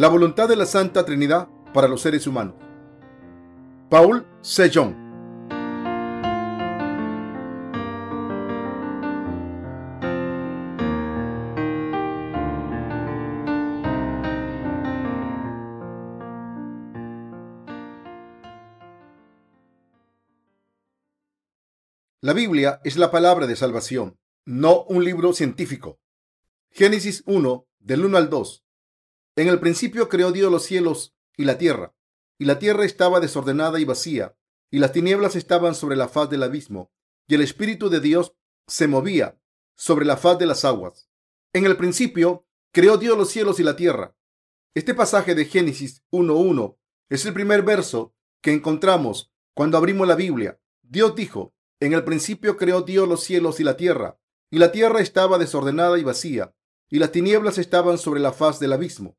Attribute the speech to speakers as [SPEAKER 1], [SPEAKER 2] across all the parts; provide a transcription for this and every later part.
[SPEAKER 1] La voluntad de la Santa Trinidad para los seres humanos. Paul Sejong. La Biblia es la palabra de salvación, no un libro científico. Génesis 1, del 1 al 2. En el principio creó Dios los cielos y la tierra, y la tierra estaba desordenada y vacía, y las tinieblas estaban sobre la faz del abismo, y el Espíritu de Dios se movía sobre la faz de las aguas. En el principio creó Dios los cielos y la tierra. Este pasaje de Génesis 1.1 es el primer verso que encontramos cuando abrimos la Biblia. Dios dijo, en el principio creó Dios los cielos y la tierra, y la tierra estaba desordenada y vacía, y las tinieblas estaban sobre la faz del abismo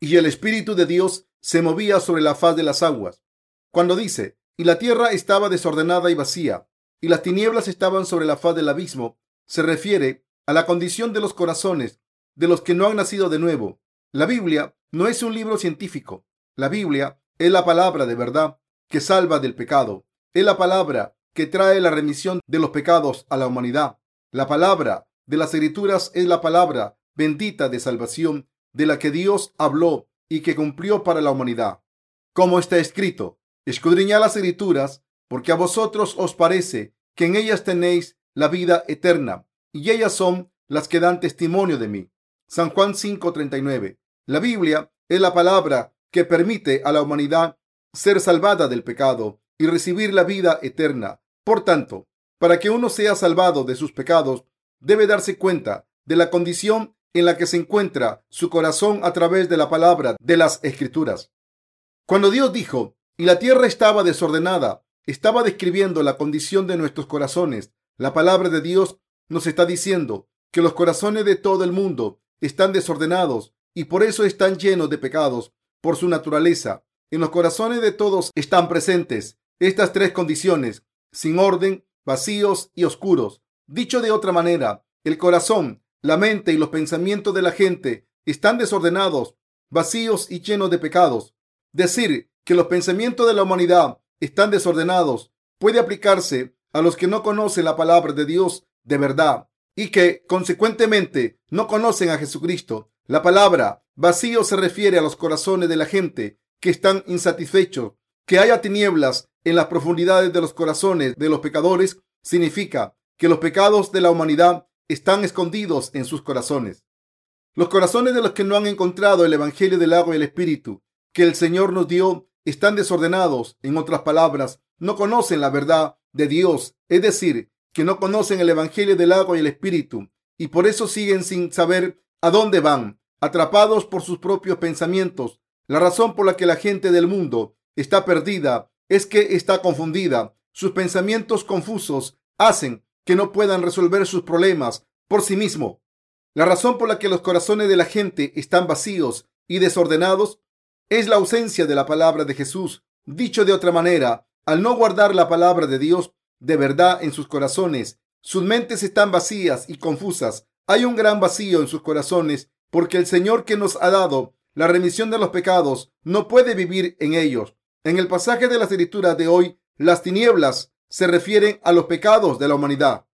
[SPEAKER 1] y el Espíritu de Dios se movía sobre la faz de las aguas. Cuando dice, y la tierra estaba desordenada y vacía, y las tinieblas estaban sobre la faz del abismo, se refiere a la condición de los corazones de los que no han nacido de nuevo. La Biblia no es un libro científico. La Biblia es la palabra de verdad que salva del pecado. Es la palabra que trae la remisión de los pecados a la humanidad. La palabra de las escrituras es la palabra bendita de salvación de la que Dios habló y que cumplió para la humanidad. Como está escrito, escudriñad las escrituras, porque a vosotros os parece que en ellas tenéis la vida eterna, y ellas son las que dan testimonio de mí. San Juan 5:39. La Biblia es la palabra que permite a la humanidad ser salvada del pecado y recibir la vida eterna. Por tanto, para que uno sea salvado de sus pecados, debe darse cuenta de la condición en la que se encuentra su corazón a través de la palabra de las escrituras. Cuando Dios dijo, y la tierra estaba desordenada, estaba describiendo la condición de nuestros corazones. La palabra de Dios nos está diciendo que los corazones de todo el mundo están desordenados y por eso están llenos de pecados por su naturaleza. En los corazones de todos están presentes estas tres condiciones, sin orden, vacíos y oscuros. Dicho de otra manera, el corazón la mente y los pensamientos de la gente están desordenados, vacíos y llenos de pecados. Decir que los pensamientos de la humanidad están desordenados puede aplicarse a los que no conocen la palabra de Dios de verdad y que, consecuentemente, no conocen a Jesucristo. La palabra vacío se refiere a los corazones de la gente que están insatisfechos. Que haya tinieblas en las profundidades de los corazones de los pecadores significa que los pecados de la humanidad están escondidos en sus corazones. Los corazones de los que no han encontrado el Evangelio del agua y el Espíritu que el Señor nos dio están desordenados. En otras palabras, no conocen la verdad de Dios, es decir, que no conocen el Evangelio del agua y el Espíritu, y por eso siguen sin saber a dónde van, atrapados por sus propios pensamientos. La razón por la que la gente del mundo está perdida es que está confundida. Sus pensamientos confusos hacen que no puedan resolver sus problemas por sí mismo. La razón por la que los corazones de la gente están vacíos y desordenados es la ausencia de la palabra de Jesús. Dicho de otra manera, al no guardar la palabra de Dios de verdad en sus corazones, sus mentes están vacías y confusas. Hay un gran vacío en sus corazones porque el Señor que nos ha dado la remisión de los pecados no puede vivir en ellos. En el pasaje de las escrituras de hoy, las tinieblas se refieren a los pecados de la humanidad.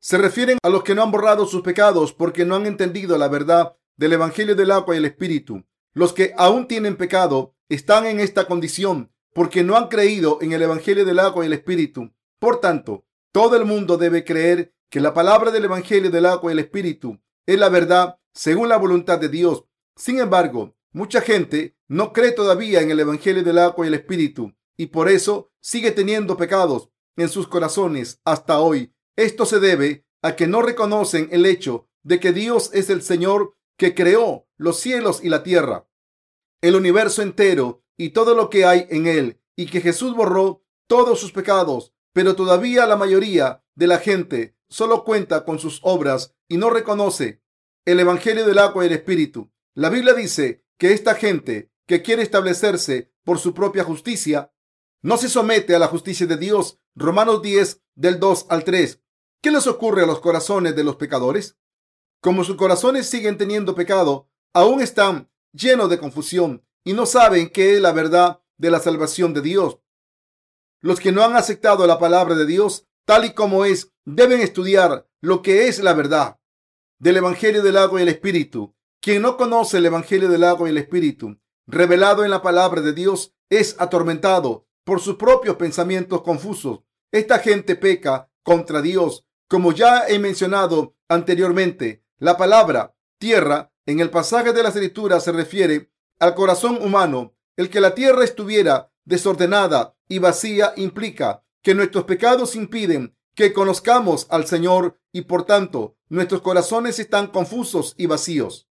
[SPEAKER 1] Se refieren a los que no han borrado sus pecados porque no han entendido la verdad del Evangelio del agua y el Espíritu. Los que aún tienen pecado están en esta condición porque no han creído en el Evangelio del agua y el Espíritu. Por tanto, todo el mundo debe creer que la palabra del Evangelio del agua y el Espíritu es la verdad según la voluntad de Dios. Sin embargo, mucha gente no cree todavía en el Evangelio del agua y el Espíritu y por eso sigue teniendo pecados en sus corazones hasta hoy. Esto se debe a que no reconocen el hecho de que Dios es el Señor que creó los cielos y la tierra, el universo entero y todo lo que hay en él, y que Jesús borró todos sus pecados, pero todavía la mayoría de la gente solo cuenta con sus obras y no reconoce el Evangelio del agua y el Espíritu. La Biblia dice que esta gente que quiere establecerse por su propia justicia no se somete a la justicia de Dios. Romanos 10 del 2 al 3. ¿Qué les ocurre a los corazones de los pecadores? Como sus corazones siguen teniendo pecado, aún están llenos de confusión y no saben qué es la verdad de la salvación de Dios. Los que no han aceptado la palabra de Dios tal y como es, deben estudiar lo que es la verdad del Evangelio del agua y el Espíritu. Quien no conoce el Evangelio del agua y el Espíritu, revelado en la palabra de Dios, es atormentado por sus propios pensamientos confusos. Esta gente peca contra Dios. Como ya he mencionado anteriormente, la palabra tierra en el pasaje de la escritura se refiere al corazón humano. El que la tierra estuviera desordenada y vacía implica que nuestros pecados impiden que conozcamos al Señor y por tanto nuestros corazones están confusos y vacíos.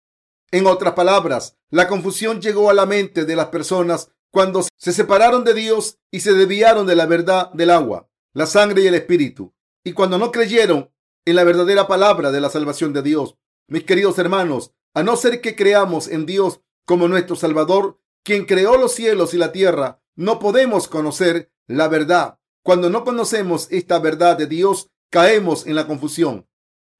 [SPEAKER 1] En otras palabras, la confusión llegó a la mente de las personas cuando se separaron de Dios y se desviaron de la verdad del agua, la sangre y el espíritu, y cuando no creyeron en la verdadera palabra de la salvación de Dios. Mis queridos hermanos, a no ser que creamos en Dios como nuestro Salvador, quien creó los cielos y la tierra, no podemos conocer la verdad. Cuando no conocemos esta verdad de Dios, caemos en la confusión.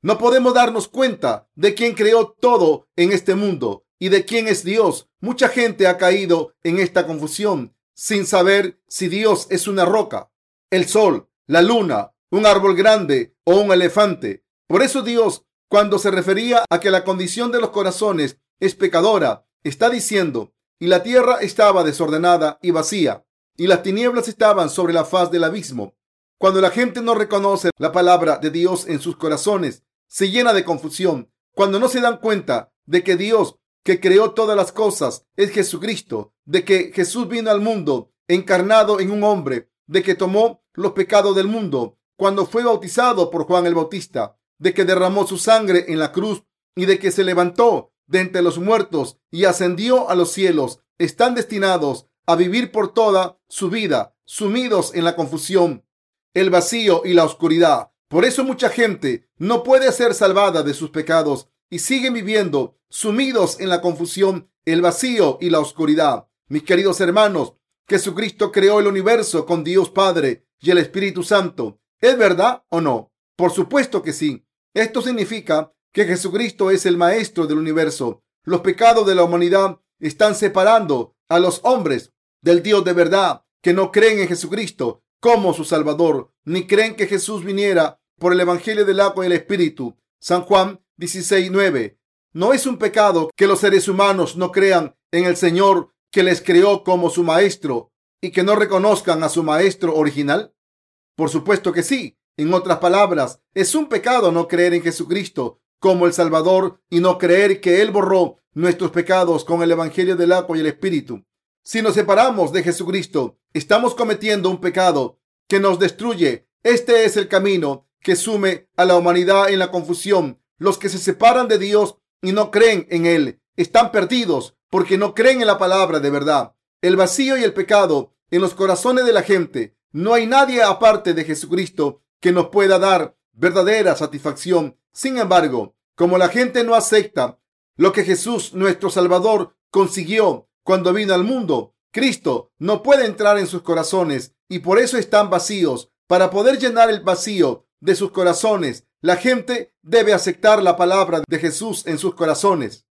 [SPEAKER 1] No podemos darnos cuenta de quién creó todo en este mundo y de quién es Dios. Mucha gente ha caído en esta confusión sin saber si Dios es una roca, el sol, la luna, un árbol grande o un elefante. Por eso Dios, cuando se refería a que la condición de los corazones es pecadora, está diciendo, y la tierra estaba desordenada y vacía, y las tinieblas estaban sobre la faz del abismo. Cuando la gente no reconoce la palabra de Dios en sus corazones, se llena de confusión. Cuando no se dan cuenta de que Dios, que creó todas las cosas, es Jesucristo, de que Jesús vino al mundo encarnado en un hombre, de que tomó los pecados del mundo cuando fue bautizado por Juan el Bautista, de que derramó su sangre en la cruz y de que se levantó de entre los muertos y ascendió a los cielos, están destinados a vivir por toda su vida sumidos en la confusión, el vacío y la oscuridad. Por eso mucha gente no puede ser salvada de sus pecados y siguen viviendo sumidos en la confusión, el vacío y la oscuridad. Mis queridos hermanos, Jesucristo creó el universo con Dios Padre y el Espíritu Santo. ¿Es verdad o no? Por supuesto que sí. Esto significa que Jesucristo es el maestro del universo. Los pecados de la humanidad están separando a los hombres del Dios de verdad que no creen en Jesucristo como su Salvador, ni creen que Jesús viniera por el Evangelio del agua y el Espíritu. San Juan 16:9. No es un pecado que los seres humanos no crean en el Señor que les creó como su maestro y que no reconozcan a su maestro original. Por supuesto que sí. En otras palabras, es un pecado no creer en Jesucristo como el Salvador y no creer que Él borró nuestros pecados con el Evangelio del agua y el Espíritu. Si nos separamos de Jesucristo, estamos cometiendo un pecado que nos destruye. Este es el camino que sume a la humanidad en la confusión. Los que se separan de Dios y no creen en Él están perdidos porque no creen en la palabra de verdad. El vacío y el pecado en los corazones de la gente. No hay nadie aparte de Jesucristo que nos pueda dar verdadera satisfacción. Sin embargo, como la gente no acepta lo que Jesús, nuestro Salvador, consiguió cuando vino al mundo, Cristo no puede entrar en sus corazones y por eso están vacíos. Para poder llenar el vacío de sus corazones, la gente debe aceptar la palabra de Jesús en sus corazones,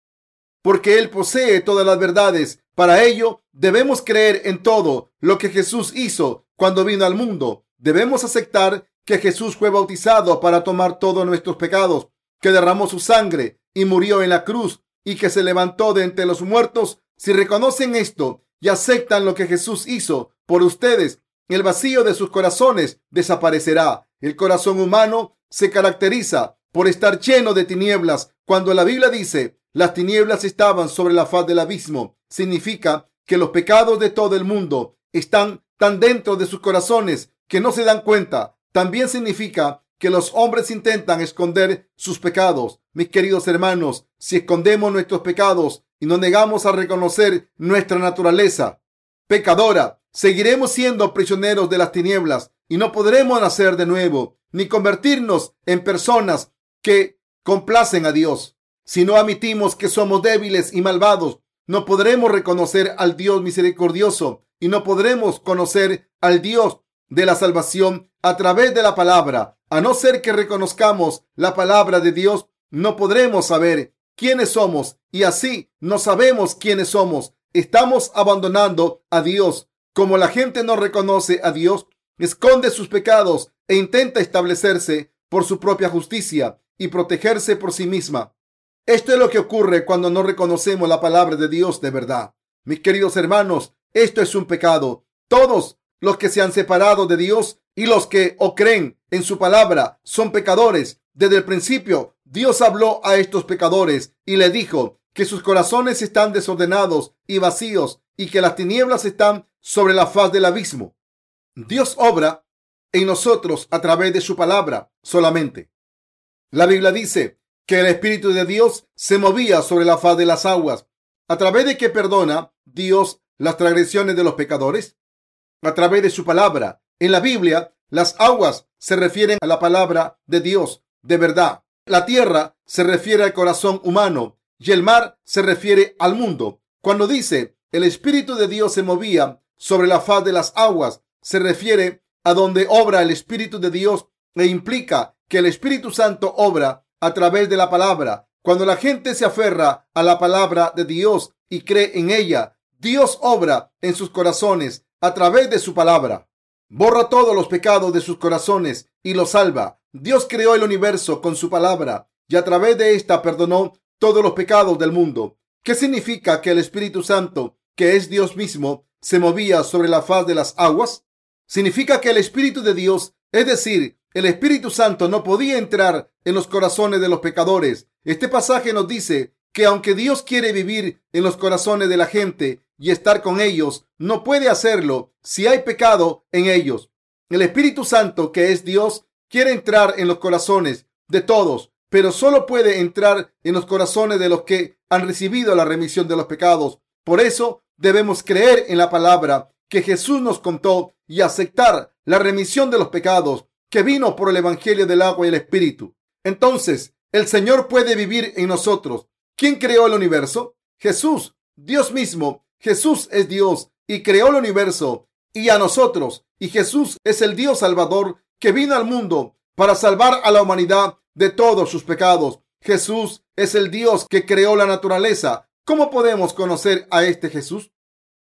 [SPEAKER 1] porque Él posee todas las verdades. Para ello, debemos creer en todo lo que Jesús hizo cuando vino al mundo. Debemos aceptar que Jesús fue bautizado para tomar todos nuestros pecados, que derramó su sangre y murió en la cruz y que se levantó de entre los muertos. Si reconocen esto y aceptan lo que Jesús hizo por ustedes, el vacío de sus corazones desaparecerá. El corazón humano se caracteriza por estar lleno de tinieblas. Cuando la Biblia dice las tinieblas estaban sobre la faz del abismo, significa que los pecados de todo el mundo están tan dentro de sus corazones que no se dan cuenta. También significa que los hombres intentan esconder sus pecados. Mis queridos hermanos, si escondemos nuestros pecados y no negamos a reconocer nuestra naturaleza pecadora, seguiremos siendo prisioneros de las tinieblas y no podremos nacer de nuevo ni convertirnos en personas que complacen a Dios. Si no admitimos que somos débiles y malvados, no podremos reconocer al Dios misericordioso y no podremos conocer al Dios de la salvación a través de la palabra. A no ser que reconozcamos la palabra de Dios, no podremos saber quiénes somos y así no sabemos quiénes somos. Estamos abandonando a Dios. Como la gente no reconoce a Dios, esconde sus pecados e intenta establecerse por su propia justicia y protegerse por sí misma. Esto es lo que ocurre cuando no reconocemos la palabra de Dios de verdad. Mis queridos hermanos, esto es un pecado. Todos los que se han separado de Dios y los que o creen en su palabra son pecadores. Desde el principio, Dios habló a estos pecadores y le dijo que sus corazones están desordenados y vacíos y que las tinieblas están sobre la faz del abismo. Dios obra nosotros a través de su palabra solamente. La Biblia dice que el Espíritu de Dios se movía sobre la faz de las aguas. ¿A través de que perdona Dios las transgresiones de los pecadores? A través de su palabra. En la Biblia, las aguas se refieren a la palabra de Dios de verdad. La tierra se refiere al corazón humano y el mar se refiere al mundo. Cuando dice el Espíritu de Dios se movía sobre la faz de las aguas, se refiere a donde obra el Espíritu de Dios e implica que el Espíritu Santo obra a través de la palabra. Cuando la gente se aferra a la palabra de Dios y cree en ella, Dios obra en sus corazones a través de su palabra. Borra todos los pecados de sus corazones y los salva. Dios creó el universo con su palabra y a través de esta perdonó todos los pecados del mundo. ¿Qué significa que el Espíritu Santo, que es Dios mismo, se movía sobre la faz de las aguas? Significa que el Espíritu de Dios, es decir, el Espíritu Santo no podía entrar en los corazones de los pecadores. Este pasaje nos dice que aunque Dios quiere vivir en los corazones de la gente y estar con ellos, no puede hacerlo si hay pecado en ellos. El Espíritu Santo, que es Dios, quiere entrar en los corazones de todos, pero solo puede entrar en los corazones de los que han recibido la remisión de los pecados. Por eso debemos creer en la palabra que Jesús nos contó y aceptar la remisión de los pecados que vino por el Evangelio del agua y el Espíritu. Entonces, el Señor puede vivir en nosotros. ¿Quién creó el universo? Jesús, Dios mismo. Jesús es Dios y creó el universo y a nosotros. Y Jesús es el Dios Salvador que vino al mundo para salvar a la humanidad de todos sus pecados. Jesús es el Dios que creó la naturaleza. ¿Cómo podemos conocer a este Jesús?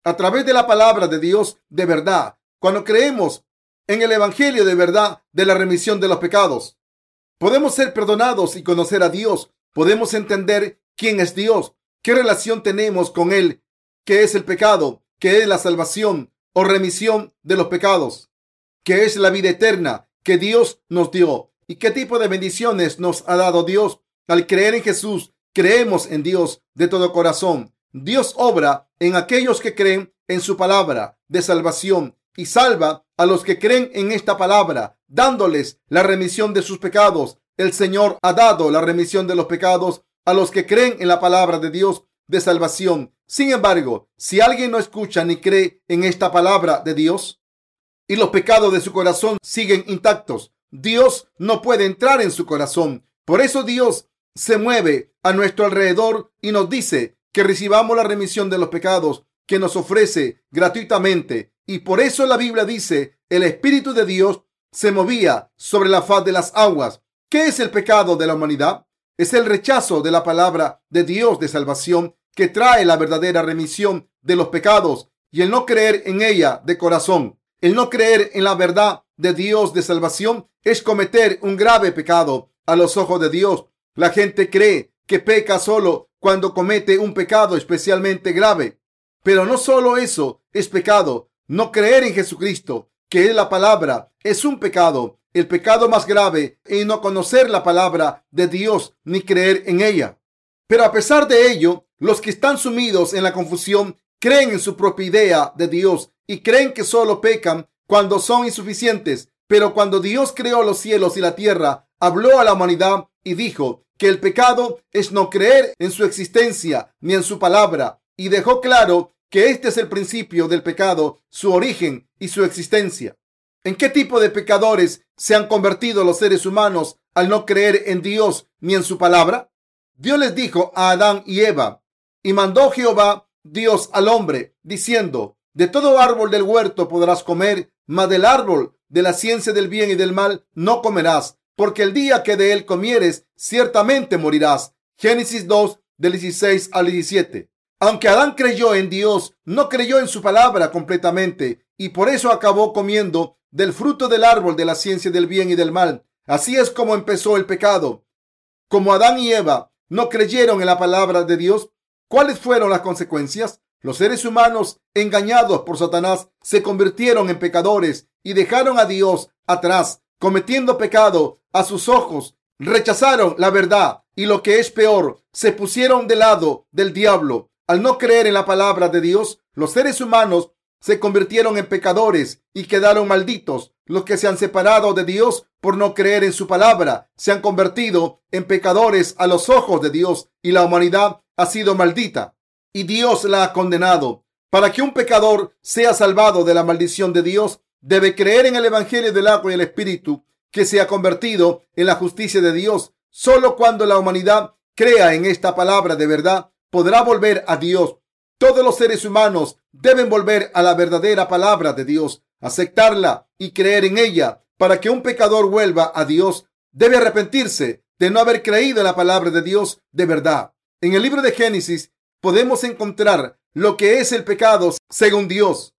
[SPEAKER 1] A través de la palabra de Dios de verdad. Cuando creemos en el Evangelio de verdad de la remisión de los pecados. Podemos ser perdonados y conocer a Dios. Podemos entender quién es Dios, qué relación tenemos con Él, qué es el pecado, qué es la salvación o remisión de los pecados, qué es la vida eterna que Dios nos dio y qué tipo de bendiciones nos ha dado Dios. Al creer en Jesús, creemos en Dios de todo corazón. Dios obra en aquellos que creen en su palabra de salvación y salva a los que creen en esta palabra, dándoles la remisión de sus pecados. El Señor ha dado la remisión de los pecados a los que creen en la palabra de Dios de salvación. Sin embargo, si alguien no escucha ni cree en esta palabra de Dios y los pecados de su corazón siguen intactos, Dios no puede entrar en su corazón. Por eso Dios se mueve a nuestro alrededor y nos dice que recibamos la remisión de los pecados que nos ofrece gratuitamente y por eso la Biblia dice, el Espíritu de Dios se movía sobre la faz de las aguas. ¿Qué es el pecado de la humanidad? Es el rechazo de la palabra de Dios de salvación que trae la verdadera remisión de los pecados y el no creer en ella de corazón. El no creer en la verdad de Dios de salvación es cometer un grave pecado a los ojos de Dios. La gente cree que peca solo cuando comete un pecado especialmente grave. Pero no solo eso es pecado, no creer en Jesucristo, que es la palabra, es un pecado, el pecado más grave, y no conocer la palabra de Dios ni creer en ella. Pero a pesar de ello, los que están sumidos en la confusión creen en su propia idea de Dios y creen que solo pecan cuando son insuficientes. Pero cuando Dios creó los cielos y la tierra, habló a la humanidad y dijo que el pecado es no creer en su existencia ni en su palabra y dejó claro que este es el principio del pecado, su origen y su existencia. ¿En qué tipo de pecadores se han convertido los seres humanos al no creer en Dios ni en su palabra? Dios les dijo a Adán y Eva, y mandó Jehová Dios al hombre, diciendo, de todo árbol del huerto podrás comer, mas del árbol de la ciencia del bien y del mal no comerás, porque el día que de él comieres, ciertamente morirás. Génesis 2, del 16 al 17. Aunque Adán creyó en Dios, no creyó en su palabra completamente y por eso acabó comiendo del fruto del árbol de la ciencia del bien y del mal. Así es como empezó el pecado. Como Adán y Eva no creyeron en la palabra de Dios, ¿cuáles fueron las consecuencias? Los seres humanos, engañados por Satanás, se convirtieron en pecadores y dejaron a Dios atrás, cometiendo pecado a sus ojos. Rechazaron la verdad y lo que es peor, se pusieron del lado del diablo. Al no creer en la palabra de Dios, los seres humanos se convirtieron en pecadores y quedaron malditos. Los que se han separado de Dios por no creer en su palabra se han convertido en pecadores a los ojos de Dios y la humanidad ha sido maldita y Dios la ha condenado. Para que un pecador sea salvado de la maldición de Dios, debe creer en el Evangelio del agua y el Espíritu que se ha convertido en la justicia de Dios. Solo cuando la humanidad crea en esta palabra de verdad, podrá volver a Dios todos los seres humanos deben volver a la verdadera palabra de Dios, aceptarla y creer en ella. Para que un pecador vuelva a Dios, debe arrepentirse de no haber creído en la palabra de Dios de verdad. En el libro de Génesis podemos encontrar lo que es el pecado según Dios,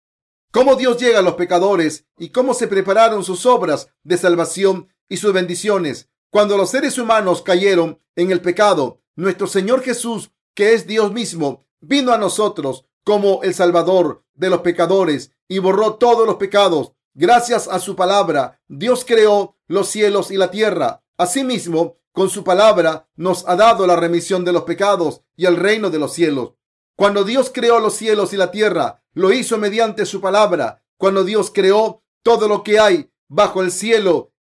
[SPEAKER 1] cómo Dios llega a los pecadores y cómo se prepararon sus obras de salvación y sus bendiciones. Cuando los seres humanos cayeron en el pecado, nuestro Señor Jesús, que es Dios mismo, vino a nosotros como el Salvador de los pecadores y borró todos los pecados. Gracias a su palabra, Dios creó los cielos y la tierra. Asimismo, con su palabra nos ha dado la remisión de los pecados y el reino de los cielos. Cuando Dios creó los cielos y la tierra, lo hizo mediante su palabra. Cuando Dios creó todo lo que hay bajo el cielo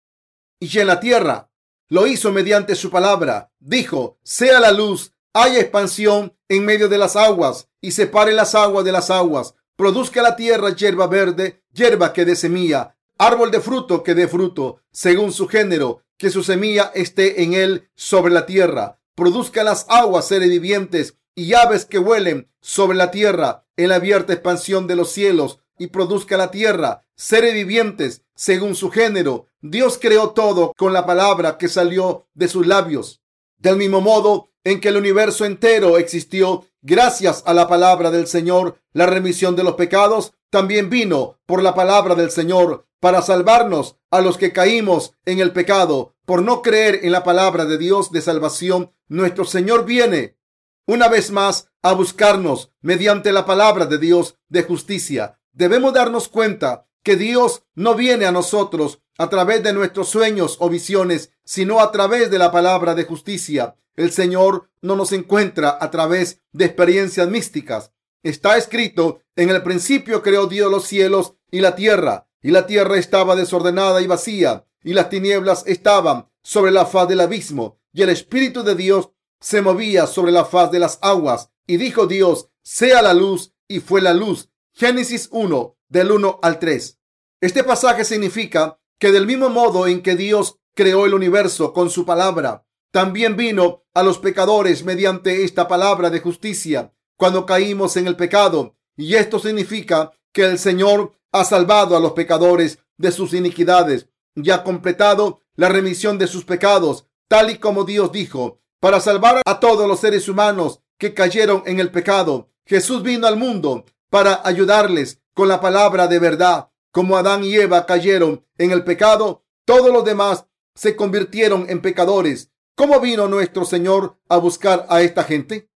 [SPEAKER 1] y en la tierra, lo hizo mediante su palabra. Dijo, sea la luz hay expansión en medio de las aguas y separe las aguas de las aguas. Produzca la tierra hierba verde, hierba que dé semilla, árbol de fruto que dé fruto, según su género, que su semilla esté en él sobre la tierra. Produzca las aguas seres vivientes y aves que huelen sobre la tierra en la abierta expansión de los cielos y produzca la tierra seres vivientes según su género. Dios creó todo con la palabra que salió de sus labios. Del mismo modo, en que el universo entero existió gracias a la palabra del Señor, la remisión de los pecados también vino por la palabra del Señor para salvarnos a los que caímos en el pecado por no creer en la palabra de Dios de salvación. Nuestro Señor viene una vez más a buscarnos mediante la palabra de Dios de justicia. Debemos darnos cuenta que Dios no viene a nosotros a través de nuestros sueños o visiones, sino a través de la palabra de justicia. El Señor no nos encuentra a través de experiencias místicas. Está escrito, en el principio creó Dios los cielos y la tierra, y la tierra estaba desordenada y vacía, y las tinieblas estaban sobre la faz del abismo, y el Espíritu de Dios se movía sobre la faz de las aguas. Y dijo Dios, sea la luz, y fue la luz. Génesis 1, del 1 al 3. Este pasaje significa que del mismo modo en que Dios creó el universo con su palabra, también vino a los pecadores mediante esta palabra de justicia cuando caímos en el pecado. Y esto significa que el Señor ha salvado a los pecadores de sus iniquidades y ha completado la remisión de sus pecados, tal y como Dios dijo, para salvar a todos los seres humanos que cayeron en el pecado. Jesús vino al mundo para ayudarles con la palabra de verdad. Como Adán y Eva cayeron en el pecado, todos los demás se convirtieron en pecadores ¿Cómo vino nuestro Señor a buscar a esta gente?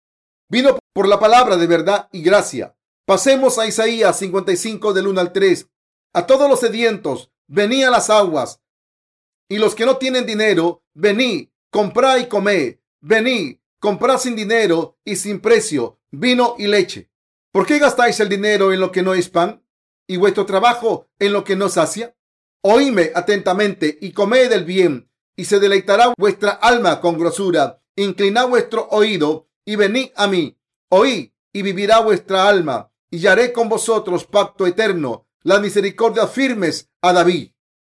[SPEAKER 1] Vino por la palabra de verdad y gracia. Pasemos a Isaías 55 del 1 al 3. A todos los sedientos, vení a las aguas. Y los que no tienen dinero, vení, comprá y comé. Vení, comprá sin dinero y sin precio, vino y leche. ¿Por qué gastáis el dinero en lo que no es pan y vuestro trabajo en lo que no sacia? Oíme atentamente y comed el bien y se deleitará vuestra alma con grosura. Inclinad vuestro oído y venid a mí. Oí y vivirá vuestra alma, y haré con vosotros pacto eterno, la misericordia firmes a David.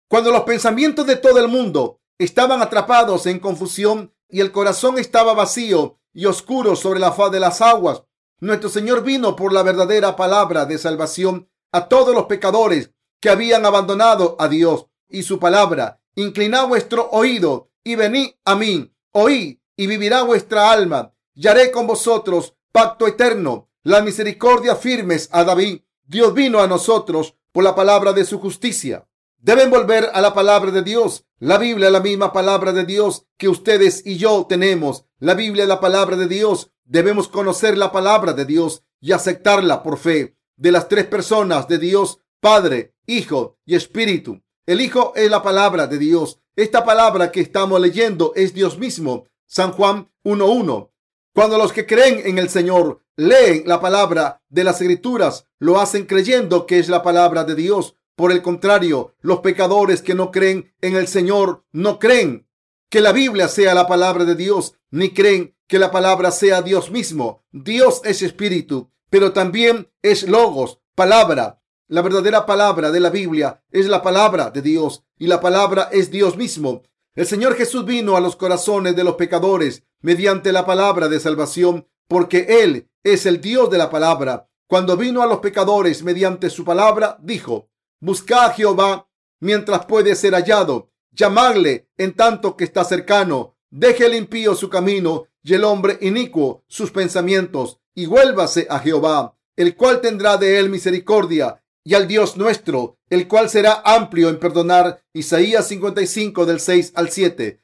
[SPEAKER 1] Cuando los pensamientos de todo el mundo estaban atrapados en confusión y el corazón estaba vacío y oscuro sobre la faz de las aguas, nuestro Señor vino por la verdadera palabra de salvación a todos los pecadores que habían abandonado a Dios y su palabra Inclinad vuestro oído y venid a mí. Oí y vivirá vuestra alma, y haré con vosotros pacto eterno, la misericordia firmes a David. Dios vino a nosotros por la palabra de su justicia. Deben volver a la palabra de Dios. La Biblia es la misma palabra de Dios que ustedes y yo tenemos. La Biblia es la palabra de Dios. Debemos conocer la palabra de Dios y aceptarla por fe. De las tres personas de Dios, Padre, Hijo y Espíritu. El Hijo es la palabra de Dios. Esta palabra que estamos leyendo es Dios mismo. San Juan 1.1. Cuando los que creen en el Señor leen la palabra de las escrituras, lo hacen creyendo que es la palabra de Dios. Por el contrario, los pecadores que no creen en el Señor no creen que la Biblia sea la palabra de Dios, ni creen que la palabra sea Dios mismo. Dios es espíritu, pero también es logos, palabra. La verdadera palabra de la Biblia es la palabra de Dios y la palabra es Dios mismo. El Señor Jesús vino a los corazones de los pecadores mediante la palabra de salvación porque Él es el Dios de la palabra. Cuando vino a los pecadores mediante su palabra, dijo, Busca a Jehová mientras puede ser hallado, llamarle en tanto que está cercano, deje el impío su camino y el hombre inicuo sus pensamientos, y vuélvase a Jehová, el cual tendrá de él misericordia y al Dios nuestro, el cual será amplio en perdonar. Isaías 55 del 6 al 7.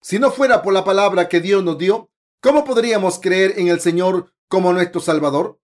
[SPEAKER 1] Si no fuera por la palabra que Dios nos dio, ¿cómo podríamos creer en el Señor como nuestro Salvador?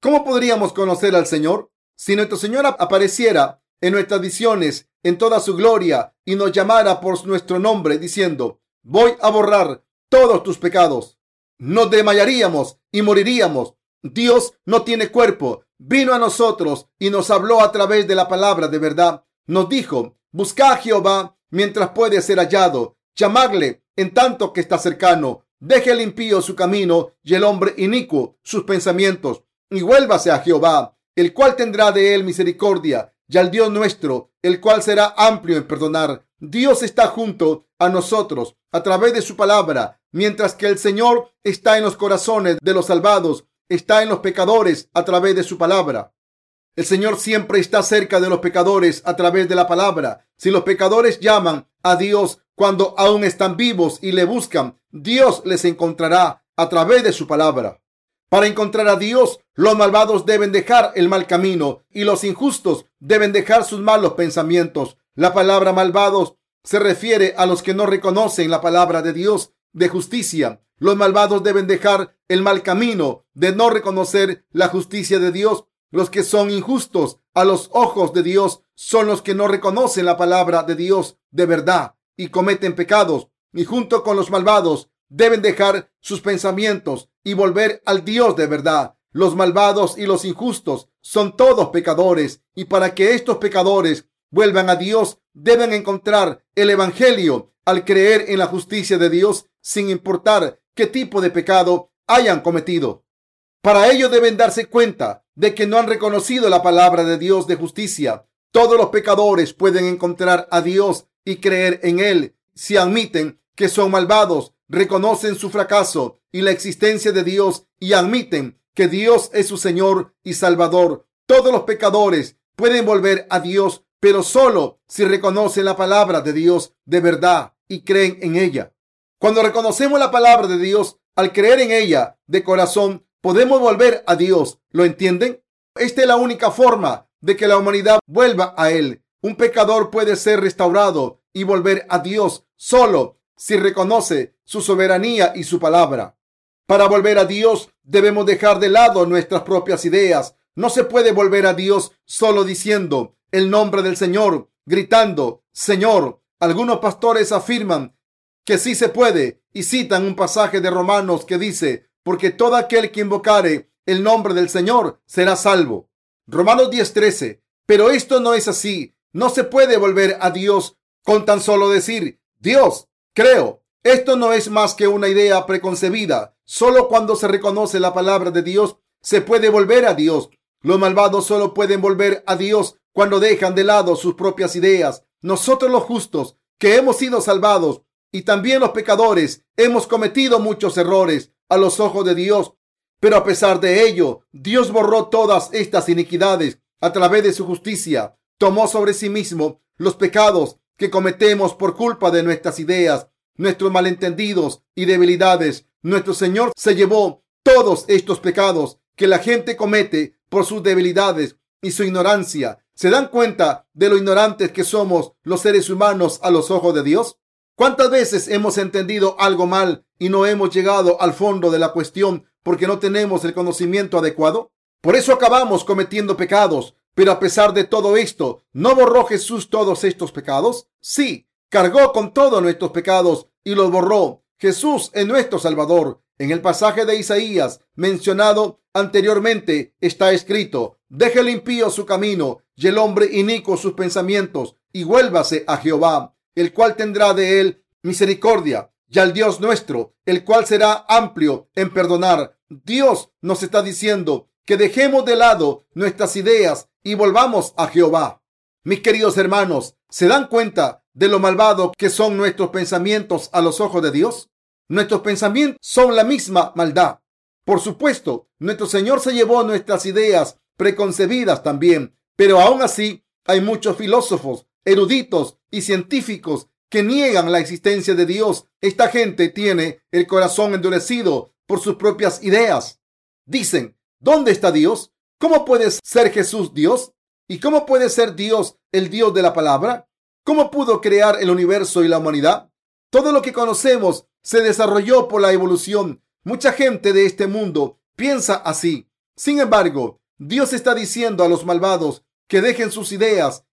[SPEAKER 1] ¿Cómo podríamos conocer al Señor? Si nuestro Señor apareciera en nuestras visiones en toda su gloria y nos llamara por nuestro nombre diciendo, voy a borrar todos tus pecados, nos desmayaríamos y moriríamos. Dios no tiene cuerpo, vino a nosotros y nos habló a través de la palabra de verdad. Nos dijo, busca a Jehová mientras puede ser hallado, llamarle en tanto que está cercano. Deje el impío su camino y el hombre inicuo sus pensamientos, y vuélvase a Jehová, el cual tendrá de él misericordia, y al Dios nuestro, el cual será amplio en perdonar. Dios está junto a nosotros a través de su palabra, mientras que el Señor está en los corazones de los salvados está en los pecadores a través de su palabra. El Señor siempre está cerca de los pecadores a través de la palabra. Si los pecadores llaman a Dios cuando aún están vivos y le buscan, Dios les encontrará a través de su palabra. Para encontrar a Dios, los malvados deben dejar el mal camino y los injustos deben dejar sus malos pensamientos. La palabra malvados se refiere a los que no reconocen la palabra de Dios de justicia los malvados deben dejar el mal camino de no reconocer la justicia de Dios. Los que son injustos a los ojos de Dios son los que no reconocen la palabra de Dios de verdad y cometen pecados. Y junto con los malvados deben dejar sus pensamientos y volver al Dios de verdad. Los malvados y los injustos son todos pecadores y para que estos pecadores vuelvan a Dios deben encontrar el Evangelio al creer en la justicia de Dios sin importar qué tipo de pecado hayan cometido. Para ello deben darse cuenta de que no han reconocido la palabra de Dios de justicia. Todos los pecadores pueden encontrar a Dios y creer en Él si admiten que son malvados, reconocen su fracaso y la existencia de Dios y admiten que Dios es su Señor y Salvador. Todos los pecadores pueden volver a Dios, pero solo si reconocen la palabra de Dios de verdad y creen en ella. Cuando reconocemos la palabra de Dios, al creer en ella de corazón, podemos volver a Dios. ¿Lo entienden? Esta es la única forma de que la humanidad vuelva a Él. Un pecador puede ser restaurado y volver a Dios solo si reconoce su soberanía y su palabra. Para volver a Dios debemos dejar de lado nuestras propias ideas. No se puede volver a Dios solo diciendo el nombre del Señor, gritando, Señor. Algunos pastores afirman que sí se puede y citan un pasaje de Romanos que dice, porque todo aquel que invocare el nombre del Señor será salvo. Romanos 10:13. Pero esto no es así. No se puede volver a Dios con tan solo decir, Dios, creo. Esto no es más que una idea preconcebida. Solo cuando se reconoce la palabra de Dios se puede volver a Dios. Los malvados solo pueden volver a Dios cuando dejan de lado sus propias ideas. Nosotros los justos que hemos sido salvados y también los pecadores hemos cometido muchos errores a los ojos de Dios, pero a pesar de ello, Dios borró todas estas iniquidades a través de su justicia. Tomó sobre sí mismo los pecados que cometemos por culpa de nuestras ideas. nuestros malentendidos y debilidades. Nuestro Señor se llevó todos estos pecados que la gente comete por sus debilidades y su ignorancia. ¿Se dan cuenta de lo ignorantes que somos los seres humanos a los ojos de Dios? ¿Cuántas veces hemos entendido algo mal y no hemos llegado al fondo de la cuestión porque no tenemos el conocimiento adecuado? Por eso acabamos cometiendo pecados. Pero a pesar de todo esto, ¿no borró Jesús todos estos pecados? Sí, cargó con todos nuestros pecados y los borró. Jesús es nuestro Salvador. En el pasaje de Isaías mencionado anteriormente está escrito, deje el impío su camino y el hombre inico sus pensamientos y vuélvase a Jehová el cual tendrá de él misericordia, y al Dios nuestro, el cual será amplio en perdonar. Dios nos está diciendo que dejemos de lado nuestras ideas y volvamos a Jehová. Mis queridos hermanos, ¿se dan cuenta de lo malvado que son nuestros pensamientos a los ojos de Dios? Nuestros pensamientos son la misma maldad. Por supuesto, nuestro Señor se llevó nuestras ideas preconcebidas también, pero aún así hay muchos filósofos eruditos y científicos que niegan la existencia de Dios. Esta gente tiene el corazón endurecido por sus propias ideas. Dicen, ¿dónde está Dios? ¿Cómo puede ser Jesús Dios? ¿Y cómo puede ser Dios el Dios de la palabra? ¿Cómo pudo crear el universo y la humanidad? Todo lo que conocemos se desarrolló por la evolución. Mucha gente de este mundo piensa así. Sin embargo, Dios está diciendo a los malvados que dejen sus ideas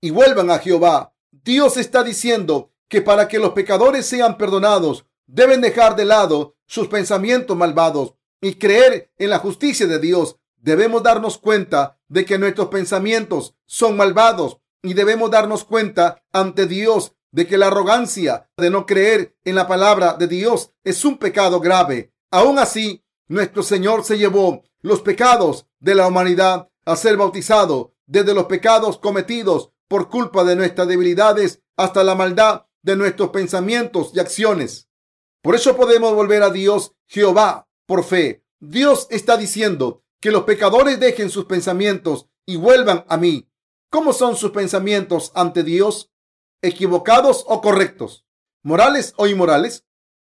[SPEAKER 1] y vuelvan a Jehová. Dios está diciendo que para que los pecadores sean perdonados, deben dejar de lado sus pensamientos malvados y creer en la justicia de Dios. Debemos darnos cuenta de que nuestros pensamientos son malvados y debemos darnos cuenta ante Dios de que la arrogancia de no creer en la palabra de Dios es un pecado grave. Aún así, nuestro Señor se llevó los pecados de la humanidad a ser bautizado desde los pecados cometidos por culpa de nuestras debilidades hasta la maldad de nuestros pensamientos y acciones. Por eso podemos volver a Dios Jehová por fe. Dios está diciendo que los pecadores dejen sus pensamientos y vuelvan a mí. ¿Cómo son sus pensamientos ante Dios? ¿Equivocados o correctos? ¿Morales o inmorales?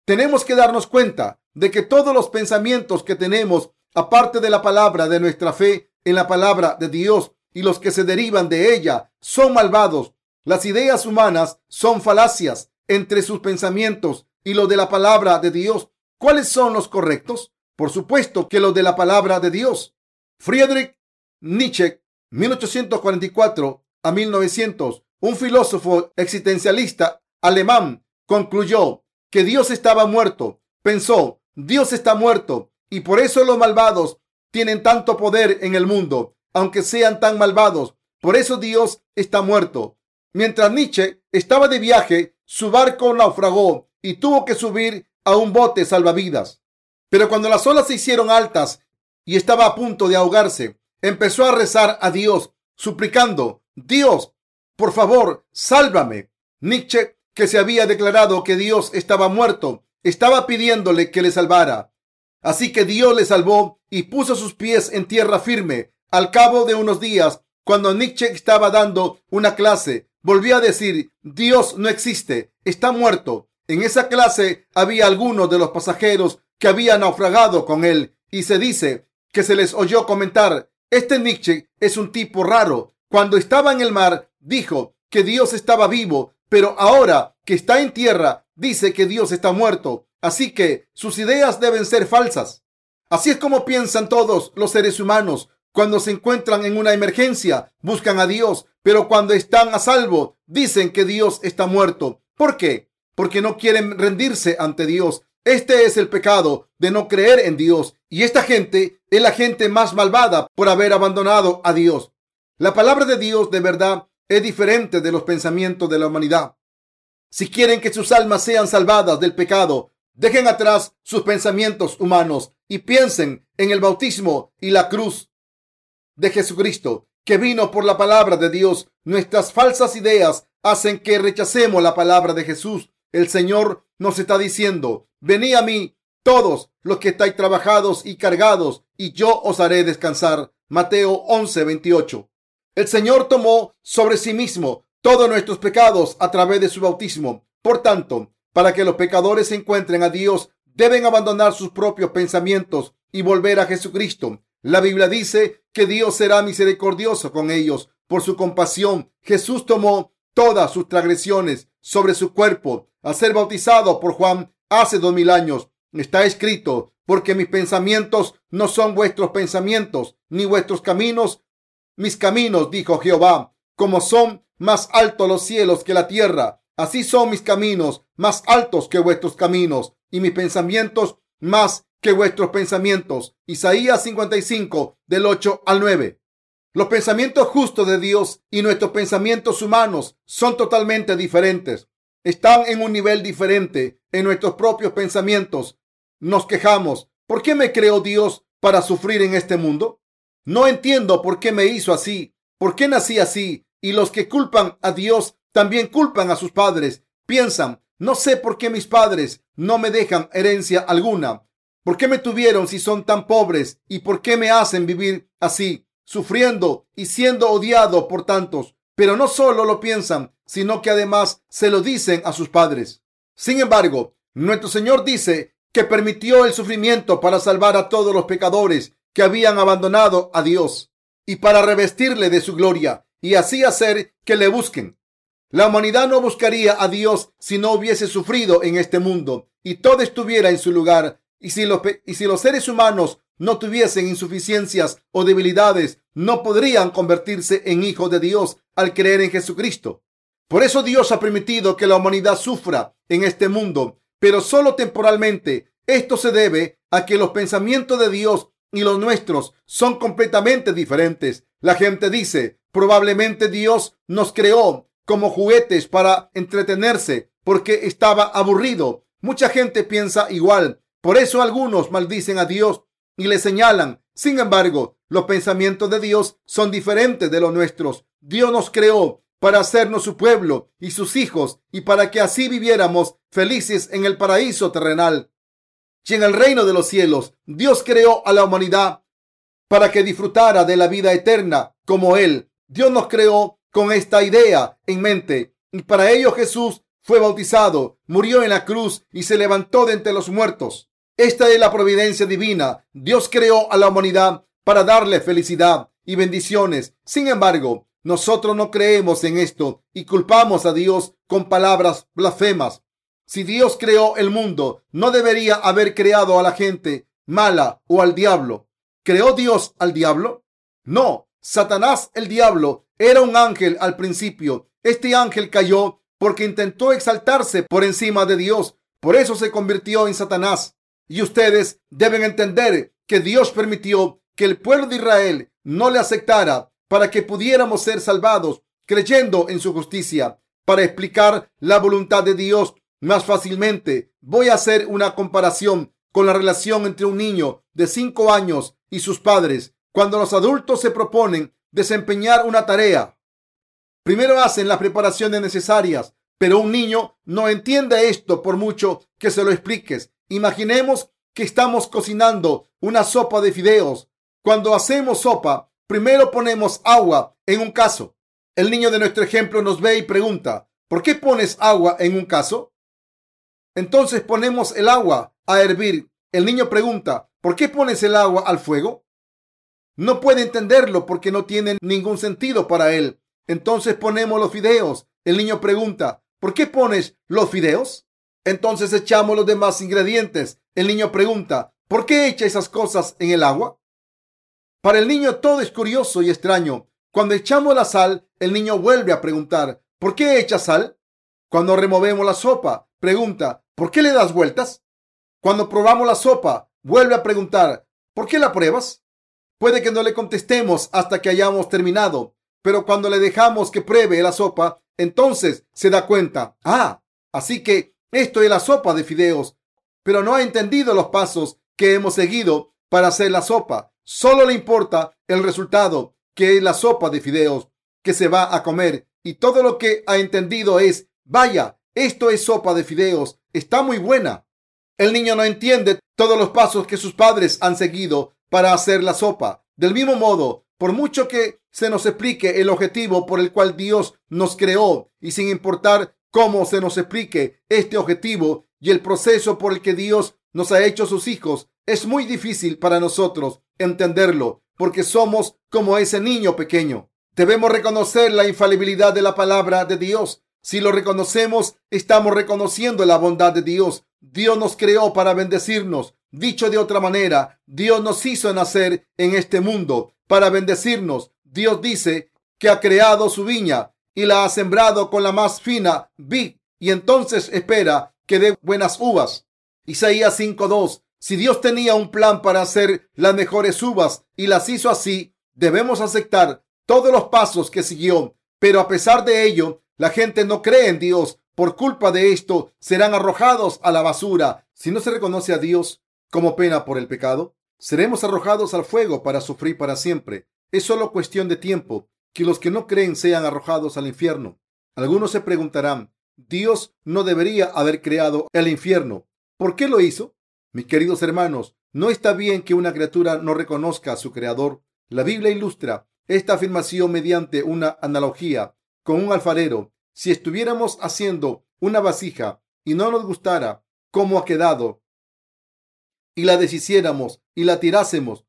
[SPEAKER 1] Tenemos que darnos cuenta de que todos los pensamientos que tenemos, aparte de la palabra de nuestra fe en la palabra de Dios, y los que se derivan de ella son malvados. Las ideas humanas son falacias entre sus pensamientos y los de la palabra de Dios. ¿Cuáles son los correctos? Por supuesto que los de la palabra de Dios. Friedrich Nietzsche, 1844 a 1900, un filósofo existencialista alemán, concluyó que Dios estaba muerto. Pensó, Dios está muerto y por eso los malvados tienen tanto poder en el mundo aunque sean tan malvados. Por eso Dios está muerto. Mientras Nietzsche estaba de viaje, su barco naufragó y tuvo que subir a un bote salvavidas. Pero cuando las olas se hicieron altas y estaba a punto de ahogarse, empezó a rezar a Dios, suplicando, Dios, por favor, sálvame. Nietzsche, que se había declarado que Dios estaba muerto, estaba pidiéndole que le salvara. Así que Dios le salvó y puso sus pies en tierra firme al cabo de unos días, cuando Nietzsche estaba dando una clase, volvió a decir, Dios no existe, está muerto. En esa clase había algunos de los pasajeros que habían naufragado con él y se dice que se les oyó comentar, este Nietzsche es un tipo raro. Cuando estaba en el mar, dijo que Dios estaba vivo, pero ahora que está en tierra, dice que Dios está muerto. Así que sus ideas deben ser falsas. Así es como piensan todos los seres humanos. Cuando se encuentran en una emergencia, buscan a Dios, pero cuando están a salvo, dicen que Dios está muerto. ¿Por qué? Porque no quieren rendirse ante Dios. Este es el pecado de no creer en Dios. Y esta gente es la gente más malvada por haber abandonado a Dios. La palabra de Dios de verdad es diferente de los pensamientos de la humanidad. Si quieren que sus almas sean salvadas del pecado, dejen atrás sus pensamientos humanos y piensen en el bautismo y la cruz de Jesucristo, que vino por la palabra de Dios. Nuestras falsas ideas hacen que rechacemos la palabra de Jesús. El Señor nos está diciendo, venid a mí todos los que estáis trabajados y cargados, y yo os haré descansar. Mateo 11, 28. El Señor tomó sobre sí mismo todos nuestros pecados a través de su bautismo. Por tanto, Para que los pecadores encuentren a Dios, deben abandonar sus propios pensamientos y volver a Jesucristo. La Biblia dice que Dios será misericordioso con ellos. Por su compasión, Jesús tomó todas sus transgresiones sobre su cuerpo al ser bautizado por Juan hace dos mil años. Está escrito, porque mis pensamientos no son vuestros pensamientos, ni vuestros caminos mis caminos, dijo Jehová, como son más altos los cielos que la tierra, así son mis caminos más altos que vuestros caminos, y mis pensamientos más que vuestros pensamientos. Isaías 55, del 8 al 9. Los pensamientos justos de Dios y nuestros pensamientos humanos son totalmente diferentes. Están en un nivel diferente en nuestros propios pensamientos. Nos quejamos. ¿Por qué me creó Dios para sufrir en este mundo? No entiendo por qué me hizo así, por qué nací así. Y los que culpan a Dios también culpan a sus padres. Piensan, no sé por qué mis padres no me dejan herencia alguna. ¿Por qué me tuvieron si son tan pobres? ¿Y por qué me hacen vivir así? sufriendo y siendo odiado por tantos. Pero no solo lo piensan, sino que además se lo dicen a sus padres. Sin embargo, nuestro Señor dice que permitió el sufrimiento para salvar a todos los pecadores que habían abandonado a Dios y para revestirle de su gloria y así hacer que le busquen. La humanidad no buscaría a Dios si no hubiese sufrido en este mundo y todo estuviera en su lugar. Y si los, y si los seres humanos no tuviesen insuficiencias o debilidades, no podrían convertirse en hijos de Dios al creer en Jesucristo. Por eso Dios ha permitido que la humanidad sufra en este mundo, pero solo temporalmente. Esto se debe a que los pensamientos de Dios y los nuestros son completamente diferentes. La gente dice, probablemente Dios nos creó como juguetes para entretenerse porque estaba aburrido. Mucha gente piensa igual. Por eso algunos maldicen a Dios y le señalan. Sin embargo, los pensamientos de Dios son diferentes de los nuestros. Dios nos creó para hacernos su pueblo y sus hijos y para que así viviéramos felices en el paraíso terrenal. Y en el reino de los cielos, Dios creó a la humanidad para que disfrutara de la vida eterna como Él. Dios nos creó con esta idea en mente y para ello Jesús fue bautizado, murió en la cruz y se levantó de entre los muertos. Esta es la providencia divina. Dios creó a la humanidad para darle felicidad y bendiciones. Sin embargo, nosotros no creemos en esto y culpamos a Dios con palabras blasfemas. Si Dios creó el mundo, no debería haber creado a la gente mala o al diablo. ¿Creó Dios al diablo? No, Satanás el diablo era un ángel al principio. Este ángel cayó porque intentó exaltarse por encima de Dios. Por eso se convirtió en Satanás. Y ustedes deben entender que Dios permitió que el pueblo de Israel no le aceptara para que pudiéramos ser salvados creyendo en su justicia. Para explicar la voluntad de Dios más fácilmente, voy a hacer una comparación con la relación entre un niño de cinco años y sus padres. Cuando los adultos se proponen desempeñar una tarea, primero hacen las preparaciones necesarias, pero un niño no entiende esto por mucho que se lo expliques. Imaginemos que estamos cocinando una sopa de fideos. Cuando hacemos sopa, primero ponemos agua en un caso. El niño de nuestro ejemplo nos ve y pregunta, ¿por qué pones agua en un caso? Entonces ponemos el agua a hervir. El niño pregunta, ¿por qué pones el agua al fuego? No puede entenderlo porque no tiene ningún sentido para él. Entonces ponemos los fideos. El niño pregunta, ¿por qué pones los fideos? Entonces echamos los demás ingredientes. El niño pregunta, ¿por qué echa esas cosas en el agua? Para el niño todo es curioso y extraño. Cuando echamos la sal, el niño vuelve a preguntar, ¿por qué echa sal? Cuando removemos la sopa, pregunta, ¿por qué le das vueltas? Cuando probamos la sopa, vuelve a preguntar, ¿por qué la pruebas? Puede que no le contestemos hasta que hayamos terminado, pero cuando le dejamos que pruebe la sopa, entonces se da cuenta, ah, así que esto es la sopa de fideos, pero no ha entendido los pasos que hemos seguido para hacer la sopa. Solo le importa el resultado, que es la sopa de fideos que se va a comer. Y todo lo que ha entendido es, vaya, esto es sopa de fideos, está muy buena. El niño no entiende todos los pasos que sus padres han seguido para hacer la sopa. Del mismo modo, por mucho que se nos explique el objetivo por el cual Dios nos creó y sin importar cómo se nos explique este objetivo y el proceso por el que Dios nos ha hecho sus hijos, es muy difícil para nosotros entenderlo porque somos como ese niño pequeño. Debemos reconocer la infalibilidad de la palabra de Dios. Si lo reconocemos, estamos reconociendo la bondad de Dios. Dios nos creó para bendecirnos. Dicho de otra manera, Dios nos hizo nacer en este mundo para bendecirnos. Dios dice que ha creado su viña y la ha sembrado con la más fina vid y entonces espera que dé buenas uvas. Isaías 5.2. Si Dios tenía un plan para hacer las mejores uvas y las hizo así, debemos aceptar todos los pasos que siguió. Pero a pesar de ello, la gente no cree en Dios. Por culpa de esto, serán arrojados a la basura. Si no se reconoce a Dios como pena por el pecado, seremos arrojados al fuego para sufrir para siempre. Es solo cuestión de tiempo que los que no creen sean arrojados al infierno. Algunos se preguntarán, Dios no debería haber creado el infierno. ¿Por qué lo hizo? Mis queridos hermanos, no está bien que una criatura no reconozca a su creador. La Biblia ilustra esta afirmación mediante una analogía con un alfarero. Si estuviéramos haciendo una vasija y no nos gustara cómo ha quedado y la deshiciéramos y la tirásemos,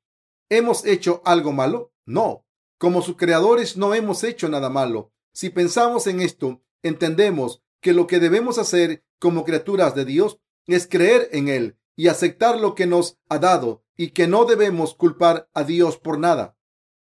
[SPEAKER 1] ¿hemos hecho algo malo? No. Como sus creadores no hemos hecho nada malo. Si pensamos en esto, entendemos que lo que debemos hacer como criaturas de Dios es creer en Él y aceptar lo que nos ha dado y que no debemos culpar a Dios por nada.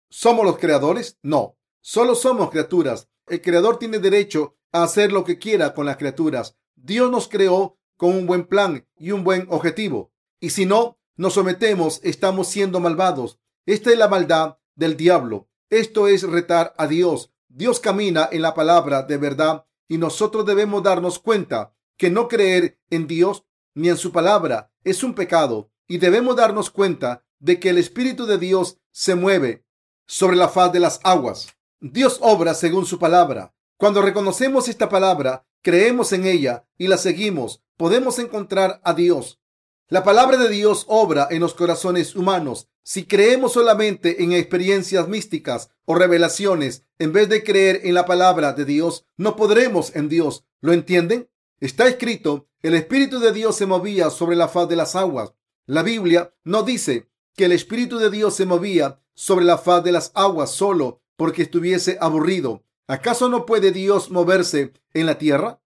[SPEAKER 1] ¿Somos los creadores? No, solo somos criaturas. El creador tiene derecho a hacer lo que quiera con las criaturas. Dios nos creó con un buen plan y un buen objetivo. Y si no nos sometemos, estamos siendo malvados. Esta es la maldad del diablo. Esto es retar a Dios. Dios camina en la palabra de verdad y nosotros debemos darnos cuenta que no creer en Dios ni en su palabra es un pecado y debemos darnos cuenta de que el Espíritu de Dios se mueve sobre la faz de las aguas. Dios obra según su palabra. Cuando reconocemos esta palabra, creemos en ella y la seguimos, podemos encontrar a Dios. La palabra de Dios obra en los corazones humanos. Si creemos solamente en experiencias místicas o revelaciones, en vez de creer en la palabra de Dios, no podremos en Dios. ¿Lo entienden? Está escrito, el Espíritu de Dios se movía sobre la faz de las aguas. La Biblia no dice que el Espíritu de Dios se movía sobre la faz de las aguas solo porque estuviese aburrido. ¿Acaso no puede Dios moverse en la tierra?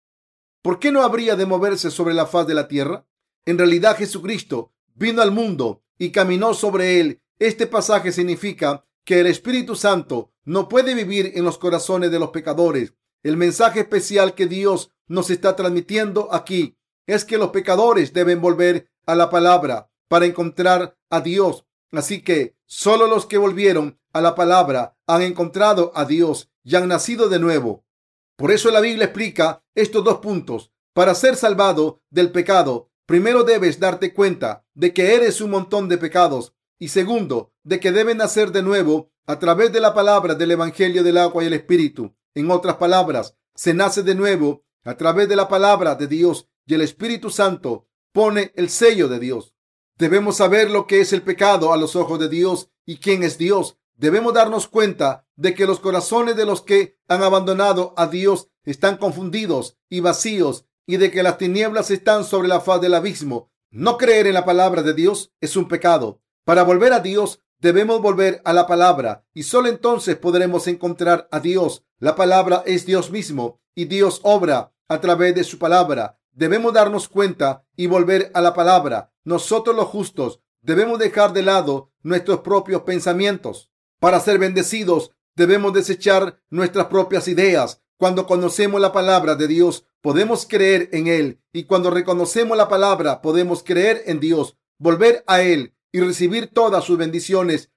[SPEAKER 1] ¿Por qué no habría de moverse sobre la faz de la tierra? En realidad Jesucristo vino al mundo y caminó sobre él. Este pasaje significa que el Espíritu Santo no puede vivir en los corazones de los pecadores. El mensaje especial que Dios nos está transmitiendo aquí es que los pecadores deben volver a la palabra para encontrar a Dios. Así que solo los que volvieron a la palabra han encontrado a Dios y han nacido de nuevo. Por eso la Biblia explica estos dos puntos. Para ser salvado del pecado, primero debes darte cuenta de que eres un montón de pecados y segundo, de que deben nacer de nuevo a través de la palabra del Evangelio del agua y el Espíritu. En otras palabras, se nace de nuevo a través de la palabra de Dios y el Espíritu Santo pone el sello de Dios. Debemos saber lo que es el pecado a los ojos de Dios y quién es Dios. Debemos darnos cuenta de que los corazones de los que han abandonado a Dios están confundidos y vacíos y de que las tinieblas están sobre la faz del abismo. No creer en la palabra de Dios es un pecado. Para volver a Dios debemos volver a la palabra y solo entonces podremos encontrar a Dios. La palabra es Dios mismo y Dios obra a través de su palabra. Debemos darnos cuenta y volver a la palabra. Nosotros los justos debemos dejar de lado nuestros propios pensamientos. Para ser bendecidos debemos desechar nuestras propias ideas. Cuando conocemos la palabra de Dios, podemos creer en Él. Y cuando reconocemos la palabra, podemos creer en Dios, volver a Él y recibir todas sus bendiciones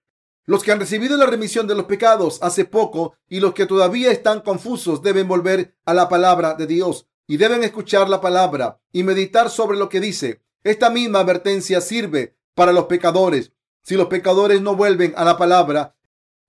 [SPEAKER 1] los que han recibido la remisión de los pecados hace poco y los que todavía están confusos deben volver a la palabra de Dios y deben escuchar la palabra y meditar sobre lo que dice. Esta misma advertencia sirve para los pecadores. Si los pecadores no vuelven a la palabra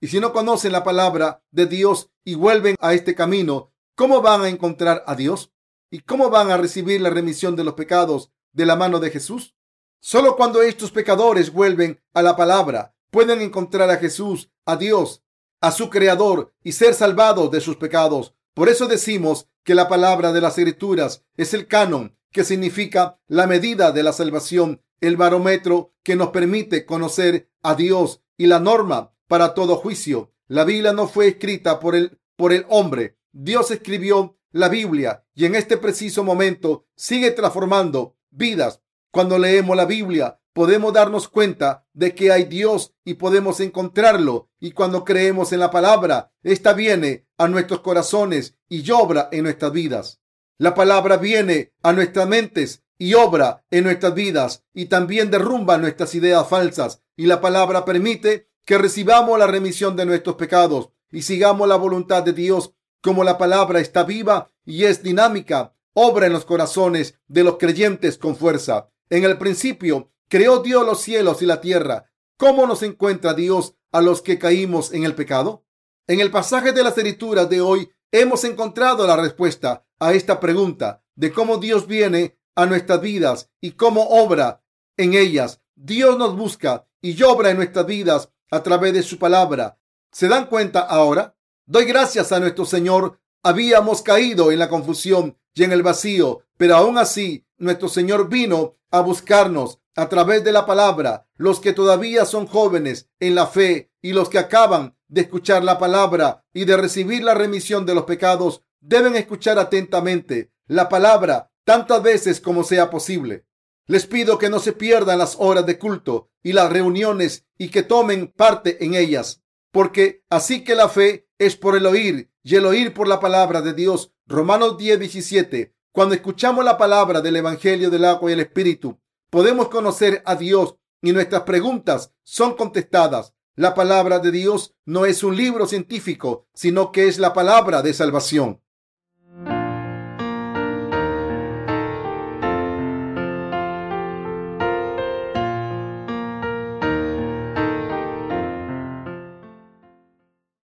[SPEAKER 1] y si no conocen la palabra de Dios y vuelven a este camino, ¿cómo van a encontrar a Dios? ¿Y cómo van a recibir la remisión de los pecados de la mano de Jesús? Solo cuando estos pecadores vuelven a la palabra pueden encontrar a Jesús, a Dios, a su Creador y ser salvados de sus pecados. Por eso decimos que la palabra de las escrituras es el canon, que significa la medida de la salvación, el barómetro que nos permite conocer a Dios y la norma para todo juicio. La Biblia no fue escrita por el, por el hombre. Dios escribió la Biblia y en este preciso momento sigue transformando vidas. Cuando leemos la Biblia podemos darnos cuenta de que hay Dios y podemos encontrarlo. Y cuando creemos en la palabra, esta viene a nuestros corazones y obra en nuestras vidas. La palabra viene a nuestras mentes y obra en nuestras vidas y también derrumba nuestras ideas falsas. Y la palabra permite que recibamos la remisión de nuestros pecados y sigamos la voluntad de Dios. Como la palabra está viva y es dinámica, obra en los corazones de los creyentes con fuerza. En el principio creó Dios los cielos y la tierra. ¿Cómo nos encuentra Dios a los que caímos en el pecado? En el pasaje de las escrituras de hoy hemos encontrado la respuesta a esta pregunta de cómo Dios viene a nuestras vidas y cómo obra en ellas. Dios nos busca y obra en nuestras vidas a través de su palabra. ¿Se dan cuenta ahora? Doy gracias a nuestro Señor. Habíamos caído en la confusión y en el vacío, pero aún así nuestro Señor vino a buscarnos a través de la palabra. Los que todavía son jóvenes en la fe y los que acaban de escuchar la palabra y de recibir la remisión de los pecados deben escuchar atentamente la palabra tantas veces como sea posible. Les pido que no se pierdan las horas de culto y las reuniones y que tomen parte en ellas, porque así que la fe es por el oír y el oír por la palabra de Dios. Romanos 10, 17. Cuando escuchamos la palabra del Evangelio del agua y el Espíritu, podemos conocer a Dios y nuestras preguntas son contestadas. La palabra de Dios no es un libro científico, sino que es la palabra de salvación.